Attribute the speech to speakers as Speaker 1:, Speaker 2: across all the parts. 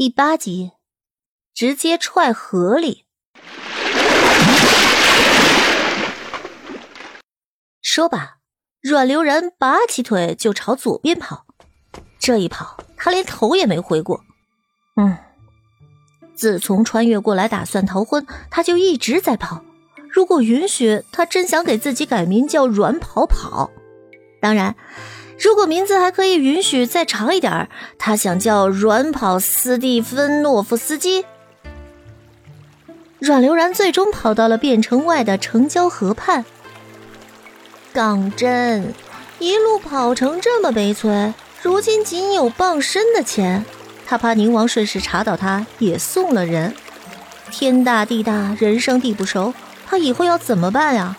Speaker 1: 第八集，直接踹河里。说罢，阮流然拔起腿就朝左边跑。这一跑，他连头也没回过。嗯，自从穿越过来打算逃婚，他就一直在跑。如果允许，他真想给自己改名叫阮跑跑。当然。如果名字还可以允许再长一点儿，他想叫软跑斯蒂芬诺夫斯基。阮流然最终跑到了汴城外的城郊河畔。港真，一路跑成这么悲催，如今仅有傍身的钱，他怕宁王顺势查到他，也送了人。天大地大，人生地不熟，他以后要怎么办呀？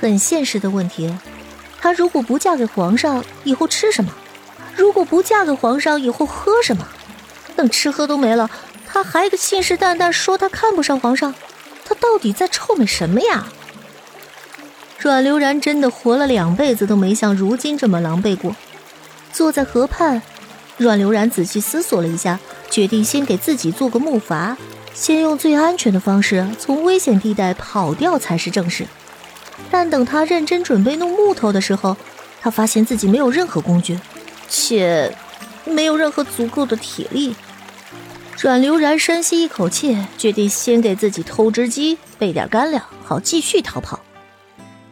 Speaker 1: 很现实的问题。她如果不嫁给皇上，以后吃什么？如果不嫁给皇上，以后喝什么？等吃喝都没了，她还个信誓旦旦说她看不上皇上，她到底在臭美什么呀？阮流然真的活了两辈子都没像如今这么狼狈过。坐在河畔，阮流然仔细思索了一下，决定先给自己做个木筏，先用最安全的方式从危险地带跑掉才是正事。但等他认真准备弄木头的时候，他发现自己没有任何工具，且没有任何足够的体力。阮流然深吸一口气，决定先给自己偷只鸡，备点干粮，好继续逃跑。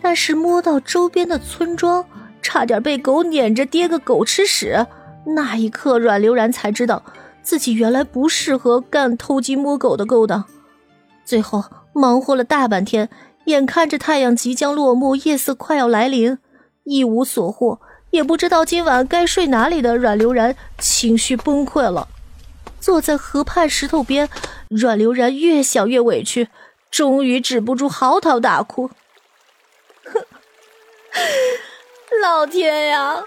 Speaker 1: 但是摸到周边的村庄，差点被狗撵着跌个狗吃屎。那一刻，阮流然才知道自己原来不适合干偷鸡摸狗的勾当。最后忙活了大半天。眼看着太阳即将落幕，夜色快要来临，一无所获，也不知道今晚该睡哪里的阮流然情绪崩溃了，坐在河畔石头边，阮流然越想越委屈，终于止不住嚎啕大哭。哼老天呀，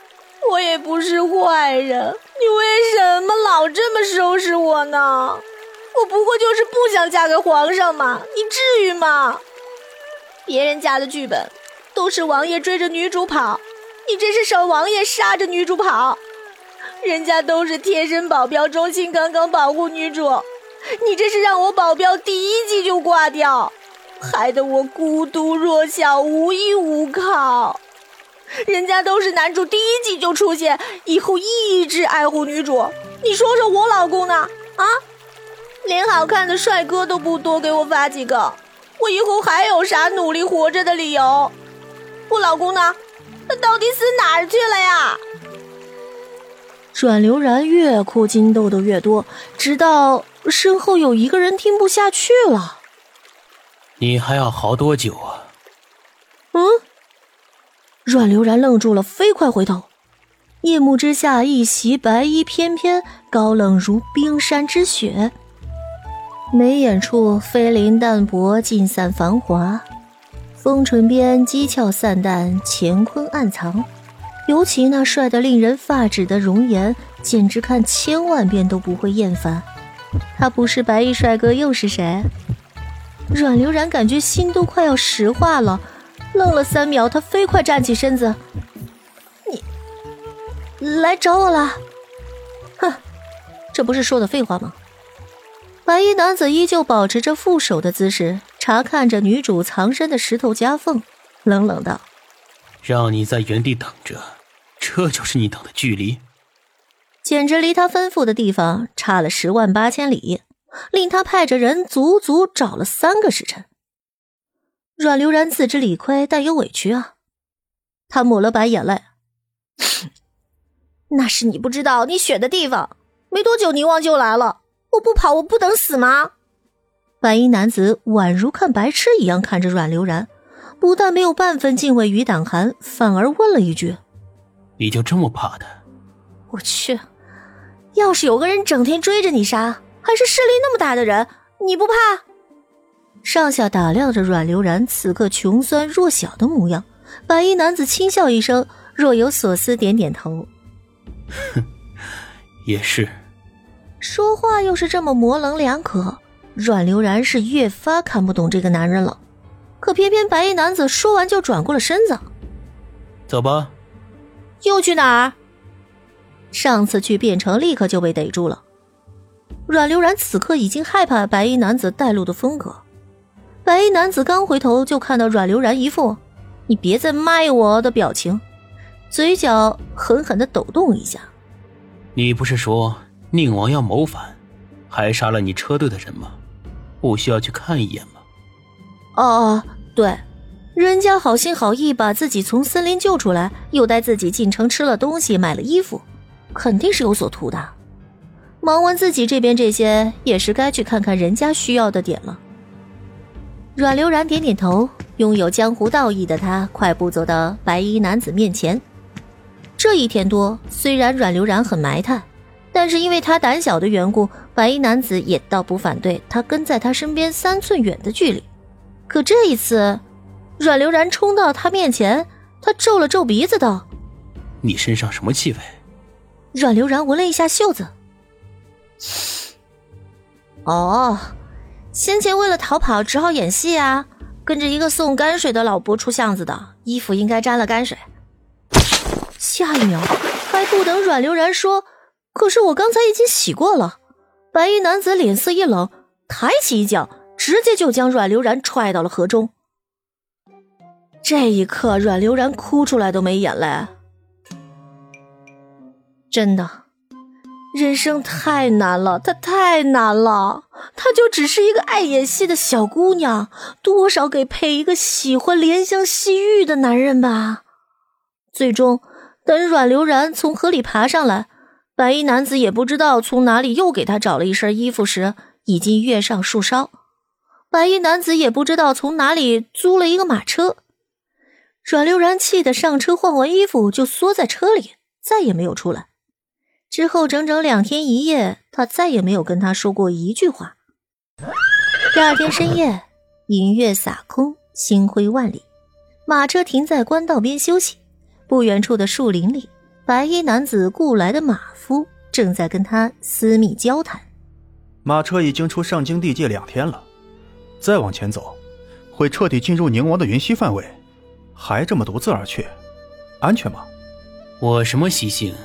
Speaker 1: 我也不是坏人，你为什么老这么收拾我呢？我不过就是不想嫁给皇上嘛，你至于吗？别人家的剧本都是王爷追着女主跑，你这是守王爷杀着女主跑。人家都是贴身保镖，忠心耿耿保护女主，你这是让我保镖第一季就挂掉，害得我孤独弱小，无依无靠。人家都是男主第一季就出现，以后一直爱护女主。你说说我老公呢？啊，连好看的帅哥都不多给我发几个。我以后还有啥努力活着的理由？我老公呢？他到底死哪儿去了呀？阮流然越哭，金豆豆越多，直到身后有一个人听不下去了。
Speaker 2: 你还要嚎多久啊？
Speaker 1: 嗯？阮流然愣住了，飞快回头。夜幕之下，一袭白衣翩翩，高冷如冰山之雪。眉眼处飞鳞淡薄，尽散繁华；风唇边讥诮散淡，乾坤暗藏。尤其那帅得令人发指的容颜，简直看千万遍都不会厌烦。他不是白衣帅哥又是谁？阮流然感觉心都快要石化了，愣了三秒，他飞快站起身子：“你来找我了？哼，这不是说的废话吗？”白衣男子依旧保持着负手的姿势，查看着女主藏身的石头夹缝，冷冷道：“
Speaker 2: 让你在原地等着，这就是你等的距离？
Speaker 1: 简直离他吩咐的地方差了十万八千里，令他派着人足足找了三个时辰。”阮流然自知理亏，但又委屈啊，他抹了把眼泪：“ 那是你不知道，你选的地方，没多久宁王就来了。”我不跑，我不等死吗？白衣男子宛如看白痴一样看着阮流然，不但没有半分敬畏与胆寒，反而问了一句：“
Speaker 2: 你就这么怕他？”
Speaker 1: 我去，要是有个人整天追着你杀，还是势力那么大的人，你不怕？上下打量着阮流然此刻穷酸弱小的模样，白衣男子轻笑一声，若有所思，点点头：“
Speaker 2: 哼，也是。”
Speaker 1: 说话又是这么模棱两可，阮流然是越发看不懂这个男人了。可偏偏白衣男子说完就转过了身子，
Speaker 2: 走吧。
Speaker 1: 又去哪儿？上次去汴城立刻就被逮住了。阮流然此刻已经害怕白衣男子带路的风格。白衣男子刚回头就看到阮流然一副“你别再卖我”的表情，嘴角狠狠的抖动一下。
Speaker 2: 你不是说宁王要谋反，还杀了你车队的人吗？不需要去看一眼吗？
Speaker 1: 哦哦，对，人家好心好意把自己从森林救出来，又带自己进城吃了东西，买了衣服，肯定是有所图的。忙完自己这边这些，也是该去看看人家需要的点了。阮流然点点头，拥有江湖道义的他快步走到白衣男子面前。这一天多，虽然阮流然很埋汰，但是因为他胆小的缘故，白衣男子也倒不反对他跟在他身边三寸远的距离。可这一次，阮流然冲到他面前，他皱了皱鼻子道：“
Speaker 2: 你身上什么气味？”
Speaker 1: 阮流然闻了一下袖子。哦，先前为了逃跑，只好演戏啊，跟着一个送泔水的老伯出巷子的，衣服应该沾了泔水。下一秒，还不等阮流然说，可是我刚才已经洗过了。白衣男子脸色一冷，抬起一脚，直接就将阮流然踹到了河中。这一刻，阮流然哭出来都没眼泪，真的。人生太难了，他太难了。她就只是一个爱演戏的小姑娘，多少给配一个喜欢怜香惜玉的男人吧。最终，等阮流然从河里爬上来，白衣男子也不知道从哪里又给他找了一身衣服时，已经跃上树梢。白衣男子也不知道从哪里租了一个马车。阮流然气得上车换完衣服就缩在车里，再也没有出来。之后整整两天一夜，他再也没有跟他说过一句话。第二天深夜，银月洒空，星辉万里，马车停在官道边休息。不远处的树林里，白衣男子雇来的马夫正在跟他私密交谈。
Speaker 3: 马车已经出上京地界两天了，再往前走，会彻底进入宁王的云溪范围。还这么独自而去，安全吗？
Speaker 2: 我什么习性？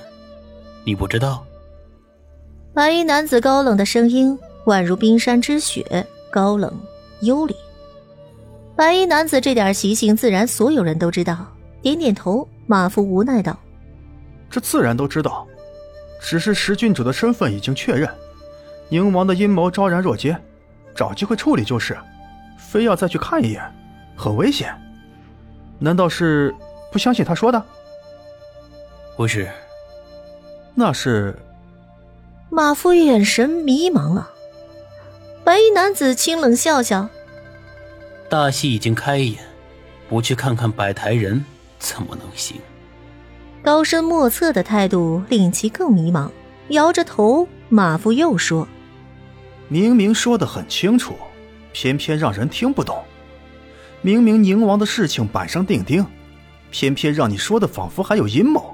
Speaker 2: 你不知道，
Speaker 1: 白衣男子高冷的声音宛如冰山之雪，高冷幽灵。白衣男子这点习性，自然所有人都知道。点点头，马夫无奈道：“
Speaker 3: 这自然都知道，只是石郡主的身份已经确认，宁王的阴谋昭然若揭，找机会处理就是，非要再去看一眼，很危险。难道是不相信他说的？
Speaker 2: 不是。”
Speaker 3: 那是，
Speaker 1: 马夫眼神迷茫了。白衣男子清冷笑笑：“
Speaker 2: 大戏已经开演，不去看看摆台人怎么能行？”
Speaker 1: 高深莫测的态度令其更迷茫。摇着头，马夫又说：“
Speaker 3: 明明说的很清楚，偏偏让人听不懂。明明宁王的事情板上钉钉，偏偏让你说的仿佛还有阴谋。”